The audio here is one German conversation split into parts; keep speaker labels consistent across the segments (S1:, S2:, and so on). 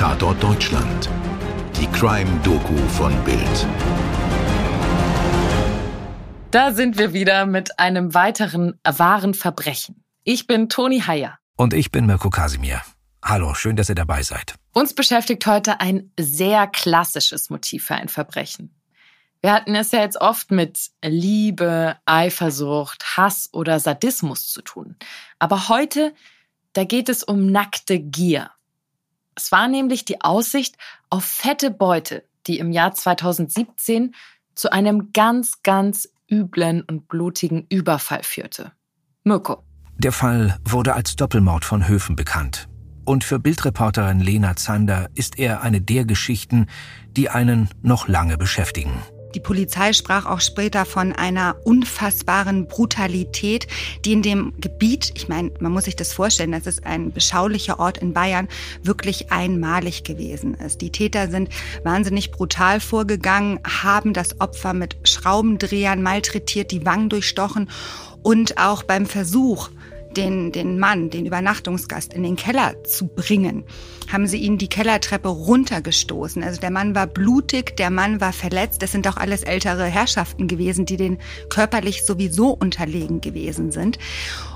S1: Tatort Deutschland. Die Crime-Doku von Bild.
S2: Da sind wir wieder mit einem weiteren wahren Verbrechen. Ich bin Toni Heyer.
S3: Und ich bin Mirko Kasimir. Hallo, schön, dass ihr dabei seid.
S2: Uns beschäftigt heute ein sehr klassisches Motiv für ein Verbrechen. Wir hatten es ja jetzt oft mit Liebe, Eifersucht, Hass oder Sadismus zu tun. Aber heute, da geht es um nackte Gier. Es war nämlich die Aussicht auf fette Beute, die im Jahr 2017 zu einem ganz, ganz üblen und blutigen Überfall führte. Mirko.
S3: Der Fall wurde als Doppelmord von Höfen bekannt. Und für Bildreporterin Lena Zander ist er eine der Geschichten, die einen noch lange beschäftigen.
S4: Die Polizei sprach auch später von einer unfassbaren Brutalität, die in dem Gebiet, ich meine, man muss sich das vorstellen, das ist ein beschaulicher Ort in Bayern, wirklich einmalig gewesen ist. Die Täter sind wahnsinnig brutal vorgegangen, haben das Opfer mit Schraubendrehern malträtiert, die Wangen durchstochen und auch beim Versuch, den, den Mann, den Übernachtungsgast in den Keller zu bringen, haben sie ihn die Kellertreppe runtergestoßen. Also der Mann war blutig, der Mann war verletzt. Das sind auch alles ältere Herrschaften gewesen, die den körperlich sowieso unterlegen gewesen sind.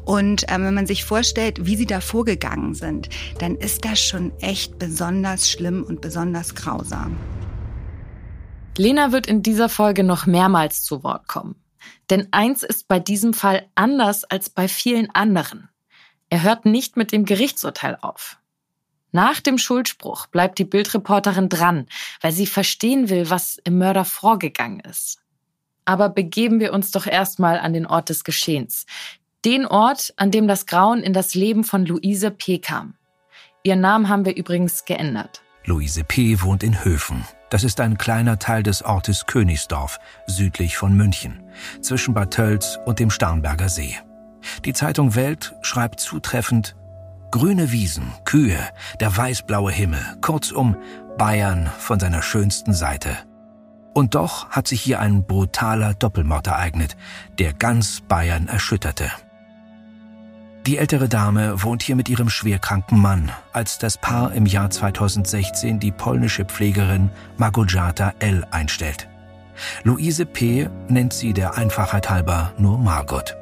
S4: Und ähm, wenn man sich vorstellt, wie sie da vorgegangen sind, dann ist das schon echt besonders schlimm und besonders grausam.
S2: Lena wird in dieser Folge noch mehrmals zu Wort kommen. Denn eins ist bei diesem Fall anders als bei vielen anderen. Er hört nicht mit dem Gerichtsurteil auf. Nach dem Schuldspruch bleibt die Bildreporterin dran, weil sie verstehen will, was im Mörder vorgegangen ist. Aber begeben wir uns doch erstmal an den Ort des Geschehens. Den Ort, an dem das Grauen in das Leben von Luise P. kam. Ihren Namen haben wir übrigens geändert.
S3: Luise P. wohnt in Höfen. Das ist ein kleiner Teil des Ortes Königsdorf, südlich von München, zwischen Bad Tölz und dem Starnberger See. Die Zeitung Welt schreibt zutreffend Grüne Wiesen, Kühe, der weißblaue Himmel, kurzum Bayern von seiner schönsten Seite. Und doch hat sich hier ein brutaler Doppelmord ereignet, der ganz Bayern erschütterte. Die ältere Dame wohnt hier mit ihrem schwerkranken Mann, als das Paar im Jahr 2016 die polnische Pflegerin Margojata L. einstellt. Luise P. nennt sie der Einfachheit halber nur Margot.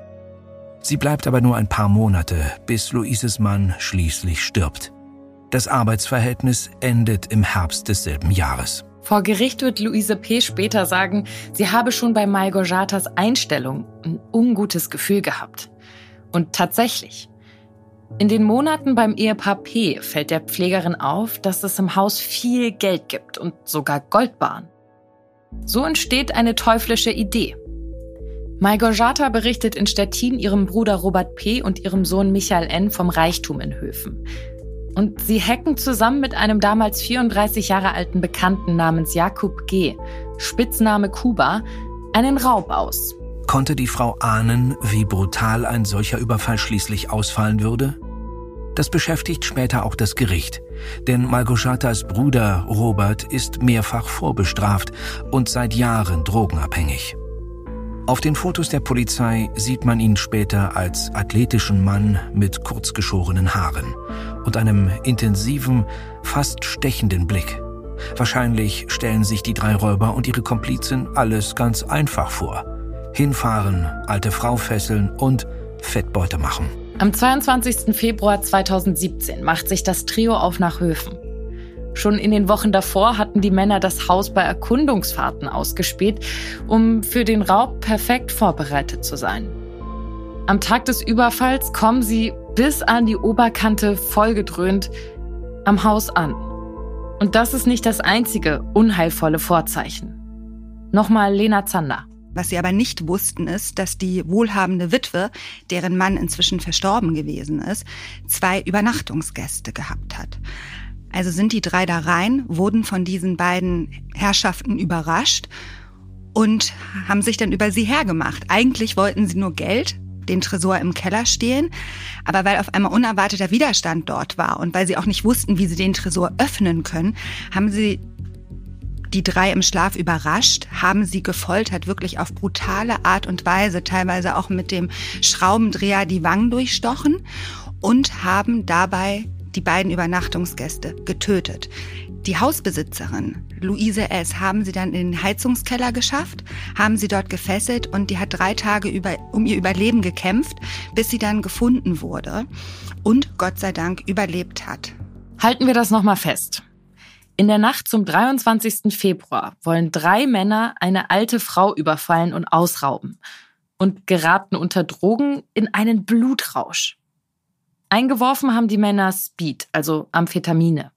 S3: Sie bleibt aber nur ein paar Monate, bis Luises Mann schließlich stirbt. Das Arbeitsverhältnis endet im Herbst desselben Jahres.
S2: Vor Gericht wird Luise P. später sagen, sie habe schon bei Malgorzatas Einstellung ein ungutes Gefühl gehabt. Und tatsächlich. In den Monaten beim Ehepaar P fällt der Pflegerin auf, dass es im Haus viel Geld gibt und sogar Goldbahn. So entsteht eine teuflische Idee. Malgorzata berichtet in Stettin ihrem Bruder Robert P. und ihrem Sohn Michael N. vom Reichtum in Höfen. Und sie hacken zusammen mit einem damals 34 Jahre alten Bekannten namens Jakub G., Spitzname Kuba, einen Raub aus.
S3: Konnte die Frau ahnen, wie brutal ein solcher Überfall schließlich ausfallen würde? Das beschäftigt später auch das Gericht, denn Malgoschatas Bruder Robert ist mehrfach vorbestraft und seit Jahren drogenabhängig. Auf den Fotos der Polizei sieht man ihn später als athletischen Mann mit kurzgeschorenen Haaren und einem intensiven, fast stechenden Blick. Wahrscheinlich stellen sich die drei Räuber und ihre Komplizin alles ganz einfach vor. Hinfahren, alte Frau fesseln und Fettbeute machen.
S2: Am 22. Februar 2017 macht sich das Trio auf nach Höfen. Schon in den Wochen davor hatten die Männer das Haus bei Erkundungsfahrten ausgespäht, um für den Raub perfekt vorbereitet zu sein. Am Tag des Überfalls kommen sie bis an die Oberkante vollgedröhnt am Haus an. Und das ist nicht das einzige unheilvolle Vorzeichen. Nochmal Lena Zander.
S4: Was sie aber nicht wussten, ist, dass die wohlhabende Witwe, deren Mann inzwischen verstorben gewesen ist, zwei Übernachtungsgäste gehabt hat. Also sind die drei da rein, wurden von diesen beiden Herrschaften überrascht und haben sich dann über sie hergemacht. Eigentlich wollten sie nur Geld, den Tresor im Keller stehlen, aber weil auf einmal unerwarteter Widerstand dort war und weil sie auch nicht wussten, wie sie den Tresor öffnen können, haben sie die drei im Schlaf überrascht, haben sie gefoltert, wirklich auf brutale Art und Weise, teilweise auch mit dem Schraubendreher die Wangen durchstochen und haben dabei die beiden Übernachtungsgäste getötet. Die Hausbesitzerin, Luise S., haben sie dann in den Heizungskeller geschafft, haben sie dort gefesselt und die hat drei Tage über, um ihr Überleben gekämpft, bis sie dann gefunden wurde und Gott sei Dank überlebt hat.
S2: Halten wir das nochmal fest. In der Nacht zum 23. Februar wollen drei Männer eine alte Frau überfallen und ausrauben und geraten unter Drogen in einen Blutrausch. Eingeworfen haben die Männer Speed, also Amphetamine.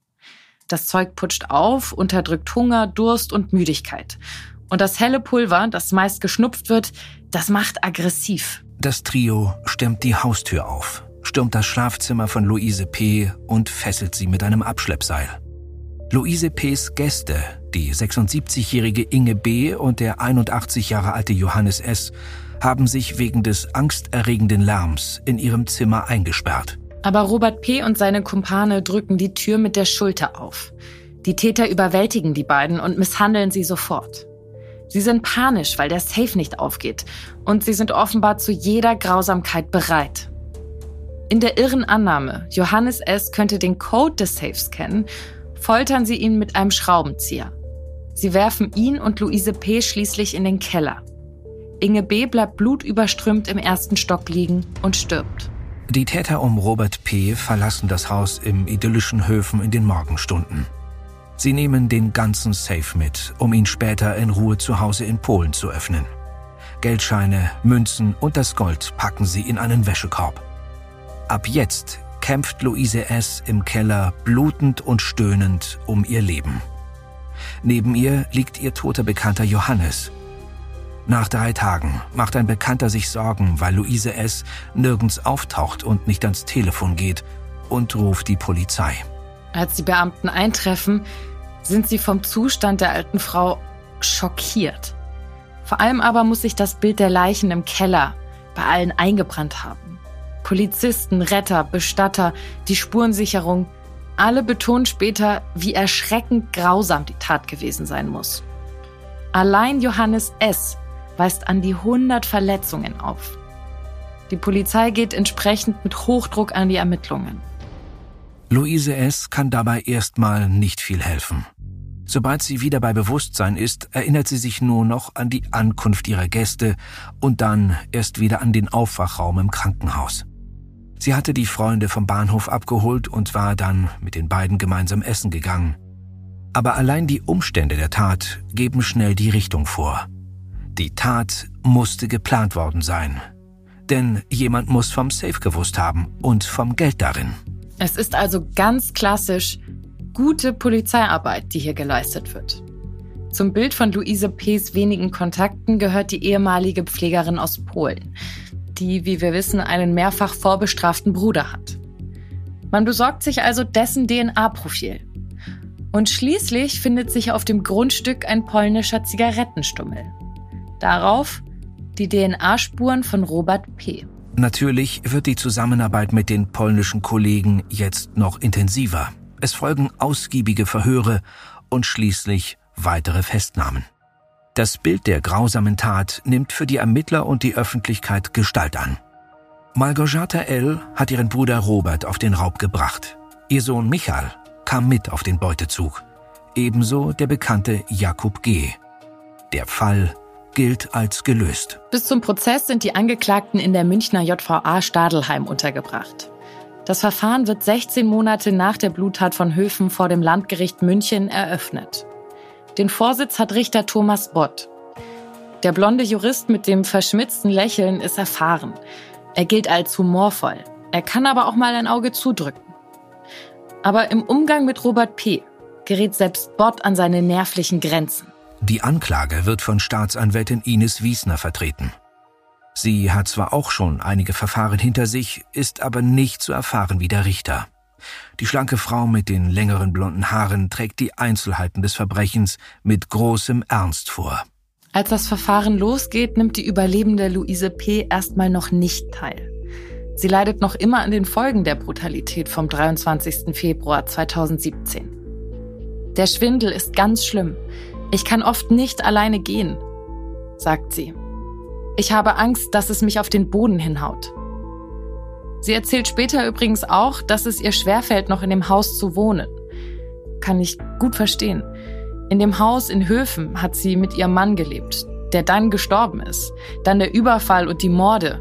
S2: Das Zeug putscht auf, unterdrückt Hunger, Durst und Müdigkeit. Und das helle Pulver, das meist geschnupft wird, das macht aggressiv.
S3: Das Trio stemmt die Haustür auf, stürmt das Schlafzimmer von Luise P. und fesselt sie mit einem Abschleppseil. Luise P.'s Gäste, die 76-jährige Inge B. und der 81 Jahre alte Johannes S., haben sich wegen des angsterregenden Lärms in ihrem Zimmer eingesperrt.
S2: Aber Robert P. und seine Kumpane drücken die Tür mit der Schulter auf. Die Täter überwältigen die beiden und misshandeln sie sofort. Sie sind panisch, weil der Safe nicht aufgeht. Und sie sind offenbar zu jeder Grausamkeit bereit. In der irren Annahme, Johannes S. könnte den Code des Safes kennen, foltern sie ihn mit einem Schraubenzieher. Sie werfen ihn und Luise P. schließlich in den Keller. Inge B. bleibt blutüberströmt im ersten Stock liegen und stirbt.
S3: Die Täter um Robert P. verlassen das Haus im idyllischen Höfen in den Morgenstunden. Sie nehmen den ganzen Safe mit, um ihn später in Ruhe zu Hause in Polen zu öffnen. Geldscheine, Münzen und das Gold packen sie in einen Wäschekorb. Ab jetzt kämpft Luise S. im Keller blutend und stöhnend um ihr Leben. Neben ihr liegt ihr toter Bekannter Johannes, nach drei Tagen macht ein Bekannter sich Sorgen, weil Luise S. nirgends auftaucht und nicht ans Telefon geht und ruft die Polizei.
S2: Als die Beamten eintreffen, sind sie vom Zustand der alten Frau schockiert. Vor allem aber muss sich das Bild der Leichen im Keller bei allen eingebrannt haben. Polizisten, Retter, Bestatter, die Spurensicherung, alle betonen später, wie erschreckend grausam die Tat gewesen sein muss. Allein Johannes S weist an die 100 Verletzungen auf. Die Polizei geht entsprechend mit Hochdruck an die Ermittlungen.
S3: Luise S. kann dabei erstmal nicht viel helfen. Sobald sie wieder bei Bewusstsein ist, erinnert sie sich nur noch an die Ankunft ihrer Gäste und dann erst wieder an den Aufwachraum im Krankenhaus. Sie hatte die Freunde vom Bahnhof abgeholt und war dann mit den beiden gemeinsam essen gegangen. Aber allein die Umstände der Tat geben schnell die Richtung vor. Die Tat musste geplant worden sein. Denn jemand muss vom Safe gewusst haben und vom Geld darin.
S2: Es ist also ganz klassisch gute Polizeiarbeit, die hier geleistet wird. Zum Bild von Luise P.'s wenigen Kontakten gehört die ehemalige Pflegerin aus Polen, die, wie wir wissen, einen mehrfach vorbestraften Bruder hat. Man besorgt sich also dessen DNA-Profil. Und schließlich findet sich auf dem Grundstück ein polnischer Zigarettenstummel. Darauf die DNA-Spuren von Robert P.
S3: Natürlich wird die Zusammenarbeit mit den polnischen Kollegen jetzt noch intensiver. Es folgen ausgiebige Verhöre und schließlich weitere Festnahmen. Das Bild der grausamen Tat nimmt für die Ermittler und die Öffentlichkeit Gestalt an. Malgorzata L. hat ihren Bruder Robert auf den Raub gebracht. Ihr Sohn Michael kam mit auf den Beutezug. Ebenso der bekannte Jakub G. Der Fall gilt als gelöst.
S2: Bis zum Prozess sind die Angeklagten in der Münchner JVA Stadelheim untergebracht. Das Verfahren wird 16 Monate nach der Bluttat von Höfen vor dem Landgericht München eröffnet. Den Vorsitz hat Richter Thomas Bott. Der blonde Jurist mit dem verschmitzten Lächeln ist erfahren. Er gilt als humorvoll. Er kann aber auch mal ein Auge zudrücken. Aber im Umgang mit Robert P. gerät selbst Bott an seine nervlichen Grenzen.
S3: Die Anklage wird von Staatsanwältin Ines Wiesner vertreten. Sie hat zwar auch schon einige Verfahren hinter sich, ist aber nicht so erfahren wie der Richter. Die schlanke Frau mit den längeren blonden Haaren trägt die Einzelheiten des Verbrechens mit großem Ernst vor.
S2: Als das Verfahren losgeht, nimmt die Überlebende Luise P. erstmal noch nicht teil. Sie leidet noch immer an den Folgen der Brutalität vom 23. Februar 2017. Der Schwindel ist ganz schlimm. Ich kann oft nicht alleine gehen, sagt sie. Ich habe Angst, dass es mich auf den Boden hinhaut. Sie erzählt später übrigens auch, dass es ihr schwerfällt, noch in dem Haus zu wohnen. Kann ich gut verstehen. In dem Haus in Höfen hat sie mit ihrem Mann gelebt, der dann gestorben ist. Dann der Überfall und die Morde.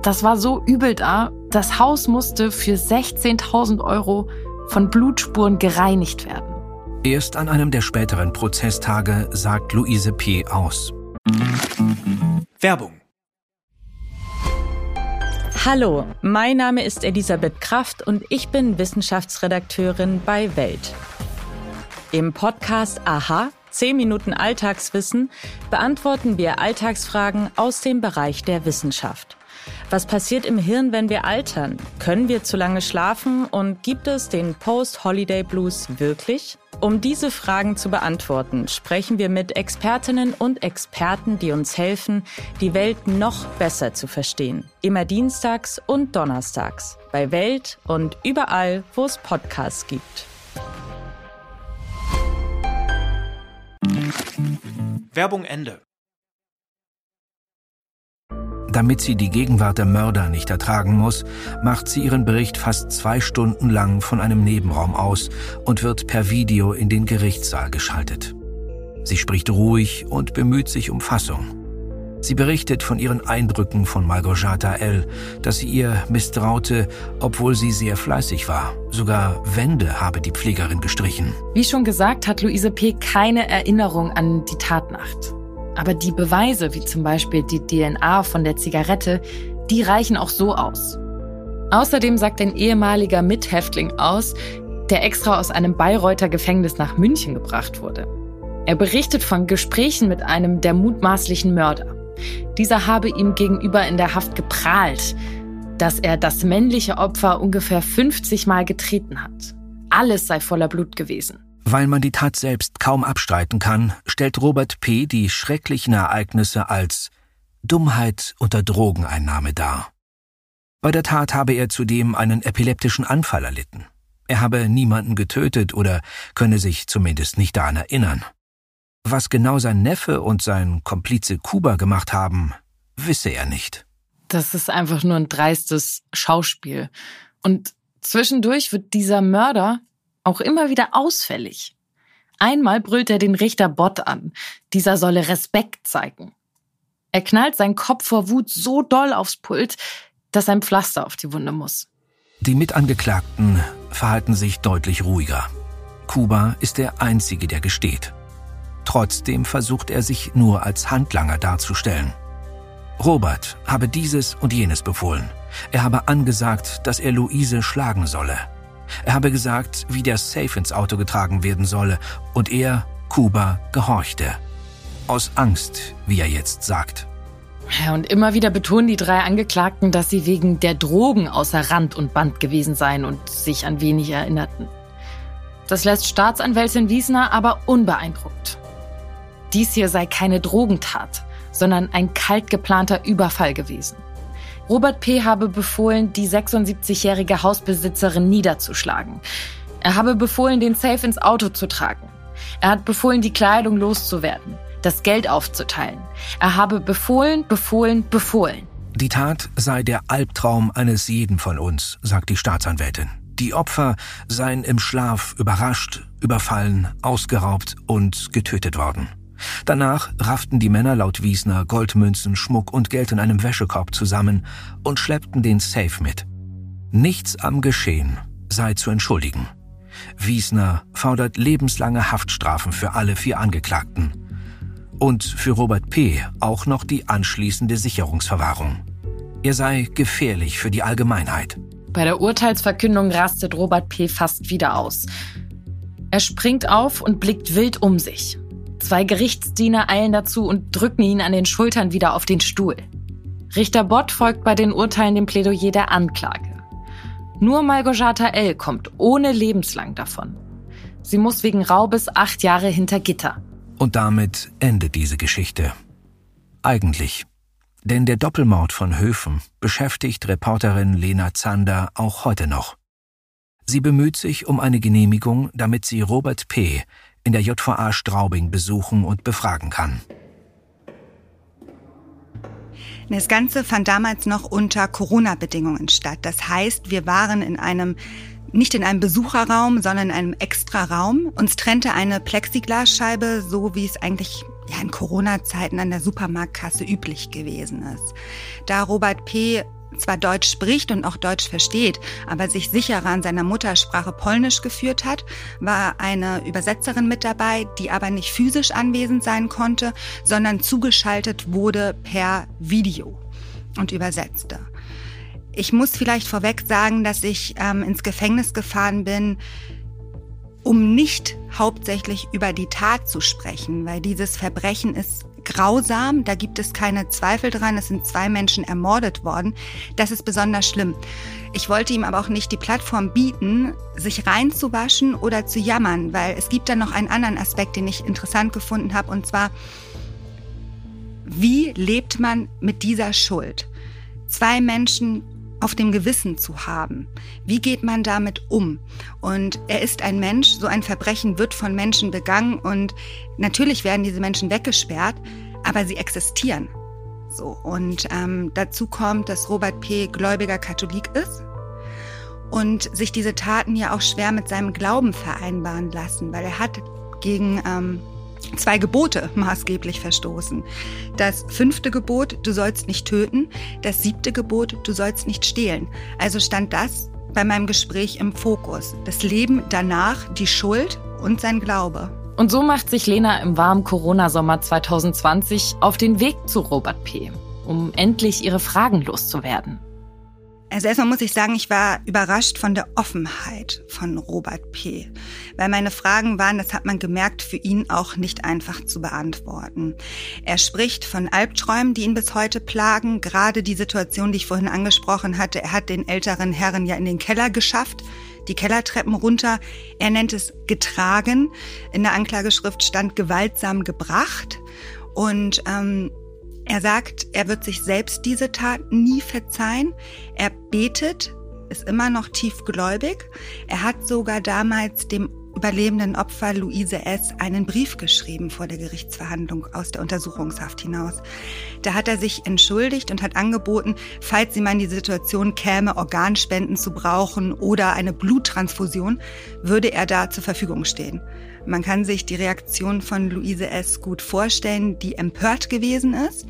S2: Das war so übel da. Das Haus musste für 16.000 Euro von Blutspuren gereinigt werden.
S3: Erst an einem der späteren Prozesstage sagt Luise P. aus.
S5: Werbung.
S6: Hallo, mein Name ist Elisabeth Kraft und ich bin Wissenschaftsredakteurin bei Welt. Im Podcast Aha, 10 Minuten Alltagswissen, beantworten wir Alltagsfragen aus dem Bereich der Wissenschaft. Was passiert im Hirn, wenn wir altern? Können wir zu lange schlafen und gibt es den Post-Holiday Blues wirklich? Um diese Fragen zu beantworten, sprechen wir mit Expertinnen und Experten, die uns helfen, die Welt noch besser zu verstehen. Immer dienstags und donnerstags bei Welt und überall, wo es Podcasts gibt.
S5: Werbung Ende.
S3: Damit sie die Gegenwart der Mörder nicht ertragen muss, macht sie ihren Bericht fast zwei Stunden lang von einem Nebenraum aus und wird per Video in den Gerichtssaal geschaltet. Sie spricht ruhig und bemüht sich um Fassung. Sie berichtet von ihren Eindrücken von Malgorzata L., dass sie ihr misstraute, obwohl sie sehr fleißig war. Sogar Wände habe die Pflegerin gestrichen.
S2: Wie schon gesagt, hat Luise P. keine Erinnerung an die Tatnacht. Aber die Beweise, wie zum Beispiel die DNA von der Zigarette, die reichen auch so aus. Außerdem sagt ein ehemaliger Mithäftling aus, der extra aus einem Bayreuther Gefängnis nach München gebracht wurde. Er berichtet von Gesprächen mit einem der mutmaßlichen Mörder. Dieser habe ihm gegenüber in der Haft geprahlt, dass er das männliche Opfer ungefähr 50 Mal getreten hat. Alles sei voller Blut gewesen.
S3: Weil man die Tat selbst kaum abstreiten kann, stellt Robert P. die schrecklichen Ereignisse als Dummheit unter Drogeneinnahme dar. Bei der Tat habe er zudem einen epileptischen Anfall erlitten. Er habe niemanden getötet oder könne sich zumindest nicht daran erinnern. Was genau sein Neffe und sein Komplize Kuba gemacht haben, wisse er nicht.
S2: Das ist einfach nur ein dreistes Schauspiel. Und zwischendurch wird dieser Mörder auch immer wieder ausfällig. Einmal brüllt er den Richter Bott an. Dieser solle Respekt zeigen. Er knallt seinen Kopf vor Wut so doll aufs Pult, dass ein Pflaster auf die Wunde muss.
S3: Die Mitangeklagten verhalten sich deutlich ruhiger. Kuba ist der Einzige, der gesteht. Trotzdem versucht er sich nur als Handlanger darzustellen. Robert habe dieses und jenes befohlen. Er habe angesagt, dass er Luise schlagen solle. Er habe gesagt, wie der Safe ins Auto getragen werden solle, und er, Kuba, gehorchte. Aus Angst, wie er jetzt sagt.
S2: Und immer wieder betonen die drei Angeklagten, dass sie wegen der Drogen außer Rand und Band gewesen seien und sich an wenig erinnerten. Das lässt Staatsanwältin Wiesner aber unbeeindruckt. Dies hier sei keine Drogentat, sondern ein kalt geplanter Überfall gewesen. Robert P. habe befohlen, die 76-jährige Hausbesitzerin niederzuschlagen. Er habe befohlen, den Safe ins Auto zu tragen. Er hat befohlen, die Kleidung loszuwerden, das Geld aufzuteilen. Er habe befohlen, befohlen, befohlen.
S3: Die Tat sei der Albtraum eines jeden von uns, sagt die Staatsanwältin. Die Opfer seien im Schlaf überrascht, überfallen, ausgeraubt und getötet worden. Danach rafften die Männer laut Wiesner Goldmünzen, Schmuck und Geld in einem Wäschekorb zusammen und schleppten den Safe mit. Nichts am Geschehen sei zu entschuldigen. Wiesner fordert lebenslange Haftstrafen für alle vier Angeklagten. Und für Robert P. auch noch die anschließende Sicherungsverwahrung. Er sei gefährlich für die Allgemeinheit.
S2: Bei der Urteilsverkündung rastet Robert P. fast wieder aus. Er springt auf und blickt wild um sich. Zwei Gerichtsdiener eilen dazu und drücken ihn an den Schultern wieder auf den Stuhl. Richter Bott folgt bei den Urteilen dem Plädoyer der Anklage. Nur Malgorzata L. kommt ohne lebenslang davon. Sie muss wegen Raubes acht Jahre hinter Gitter.
S3: Und damit endet diese Geschichte. Eigentlich. Denn der Doppelmord von Höfen beschäftigt Reporterin Lena Zander auch heute noch. Sie bemüht sich um eine Genehmigung, damit sie Robert P., in der JVA Straubing besuchen und befragen kann.
S4: Das Ganze fand damals noch unter Corona-Bedingungen statt. Das heißt, wir waren in einem nicht in einem Besucherraum, sondern in einem extra Raum. Uns trennte eine Plexiglasscheibe, so wie es eigentlich ja, in Corona-Zeiten an der Supermarktkasse üblich gewesen ist. Da Robert P zwar Deutsch spricht und auch Deutsch versteht, aber sich sicherer an seiner Muttersprache Polnisch geführt hat, war eine Übersetzerin mit dabei, die aber nicht physisch anwesend sein konnte, sondern zugeschaltet wurde per Video und übersetzte. Ich muss vielleicht vorweg sagen, dass ich ähm, ins Gefängnis gefahren bin, um nicht hauptsächlich über die Tat zu sprechen, weil dieses Verbrechen ist grausam, da gibt es keine Zweifel dran, es sind zwei Menschen ermordet worden. Das ist besonders schlimm. Ich wollte ihm aber auch nicht die Plattform bieten, sich reinzuwaschen oder zu jammern, weil es gibt da noch einen anderen Aspekt, den ich interessant gefunden habe, und zwar, wie lebt man mit dieser Schuld? Zwei Menschen auf dem Gewissen zu haben. Wie geht man damit um? Und er ist ein Mensch, so ein Verbrechen wird von Menschen begangen und natürlich werden diese Menschen weggesperrt, aber sie existieren. So, und ähm, dazu kommt, dass Robert P. gläubiger Katholik ist und sich diese Taten ja auch schwer mit seinem Glauben vereinbaren lassen, weil er hat gegen ähm, zwei Gebote maßgeblich verstoßen. Das fünfte Gebot, du sollst nicht töten. Das siebte Gebot, du sollst nicht stehlen. Also stand das bei meinem Gespräch im Fokus. Das Leben danach, die Schuld und sein Glaube.
S2: Und so macht sich Lena im warmen Corona-Sommer 2020 auf den Weg zu Robert P., um endlich ihre Fragen loszuwerden.
S4: Also erstmal muss ich sagen, ich war überrascht von der Offenheit von Robert P., weil meine Fragen waren, das hat man gemerkt, für ihn auch nicht einfach zu beantworten. Er spricht von Albträumen, die ihn bis heute plagen, gerade die Situation, die ich vorhin angesprochen hatte. Er hat den älteren Herren ja in den Keller geschafft, die Kellertreppen runter. Er nennt es getragen. In der Anklageschrift stand gewaltsam gebracht. Und ähm, er sagt, er wird sich selbst diese Tat nie verzeihen. Er betet, ist immer noch tiefgläubig. Er hat sogar damals dem überlebenden Opfer Luise S. einen Brief geschrieben vor der Gerichtsverhandlung aus der Untersuchungshaft hinaus. Da hat er sich entschuldigt und hat angeboten, falls sie mal in die Situation käme, Organspenden zu brauchen oder eine Bluttransfusion, würde er da zur Verfügung stehen. Man kann sich die Reaktion von Luise S. gut vorstellen, die empört gewesen ist.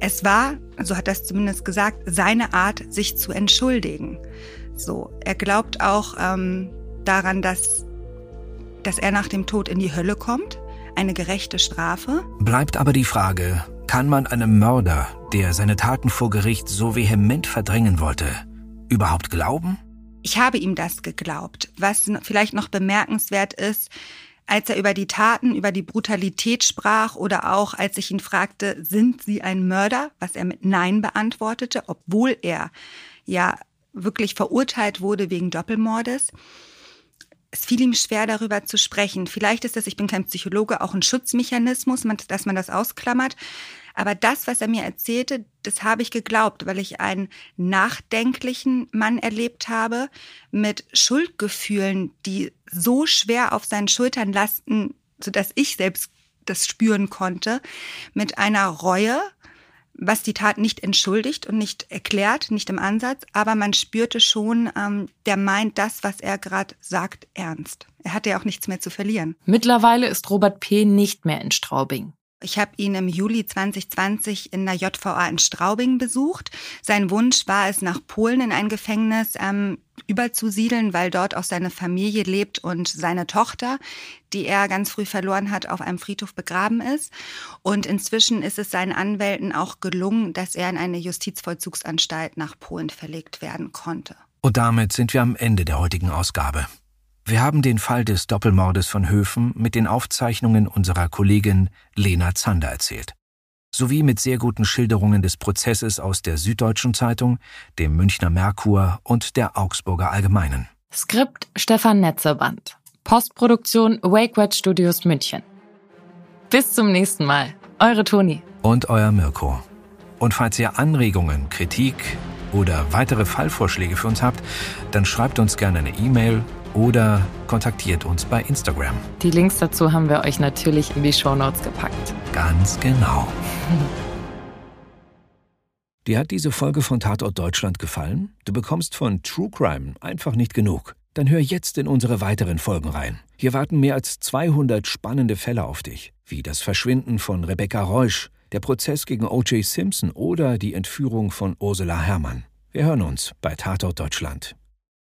S4: Es war, so hat er es zumindest gesagt, seine Art, sich zu entschuldigen. So, er glaubt auch ähm, daran, dass, dass er nach dem Tod in die Hölle kommt, eine gerechte Strafe.
S3: Bleibt aber die Frage, kann man einem Mörder, der seine Taten vor Gericht so vehement verdrängen wollte, überhaupt glauben?
S4: Ich habe ihm das geglaubt. Was vielleicht noch bemerkenswert ist, als er über die Taten, über die Brutalität sprach oder auch als ich ihn fragte, sind Sie ein Mörder, was er mit Nein beantwortete, obwohl er ja wirklich verurteilt wurde wegen Doppelmordes. Es fiel ihm schwer, darüber zu sprechen. Vielleicht ist das, ich bin kein Psychologe, auch ein Schutzmechanismus, dass man das ausklammert. Aber das, was er mir erzählte, das habe ich geglaubt, weil ich einen nachdenklichen Mann erlebt habe mit Schuldgefühlen, die so schwer auf seinen Schultern lasten, sodass ich selbst das spüren konnte, mit einer Reue, was die Tat nicht entschuldigt und nicht erklärt, nicht im Ansatz, aber man spürte schon, ähm, der meint das, was er gerade sagt, ernst. Er hatte ja auch nichts mehr zu verlieren.
S2: Mittlerweile ist Robert P. nicht mehr in Straubing.
S4: Ich habe ihn im Juli 2020 in der JVA in Straubing besucht. Sein Wunsch war es, nach Polen in ein Gefängnis ähm, überzusiedeln, weil dort auch seine Familie lebt und seine Tochter, die er ganz früh verloren hat, auf einem Friedhof begraben ist. Und inzwischen ist es seinen Anwälten auch gelungen, dass er in eine Justizvollzugsanstalt nach Polen verlegt werden konnte.
S3: Und damit sind wir am Ende der heutigen Ausgabe. Wir haben den Fall des Doppelmordes von Höfen mit den Aufzeichnungen unserer Kollegin Lena Zander erzählt. Sowie mit sehr guten Schilderungen des Prozesses aus der Süddeutschen Zeitung, dem Münchner Merkur und der Augsburger Allgemeinen.
S2: Skript Stefan Netzeband. Postproduktion WakeWed Studios München. Bis zum nächsten Mal. Eure Toni.
S3: Und euer Mirko. Und falls ihr Anregungen, Kritik oder weitere Fallvorschläge für uns habt, dann schreibt uns gerne eine E-Mail oder kontaktiert uns bei Instagram.
S2: Die Links dazu haben wir euch natürlich in die Show Notes gepackt.
S3: Ganz genau. Dir hat diese Folge von Tatort Deutschland gefallen? Du bekommst von True Crime einfach nicht genug. Dann hör jetzt in unsere weiteren Folgen rein. Hier warten mehr als 200 spannende Fälle auf dich, wie das Verschwinden von Rebecca Reusch, der Prozess gegen O.J. Simpson oder die Entführung von Ursula Herrmann. Wir hören uns bei Tatort Deutschland.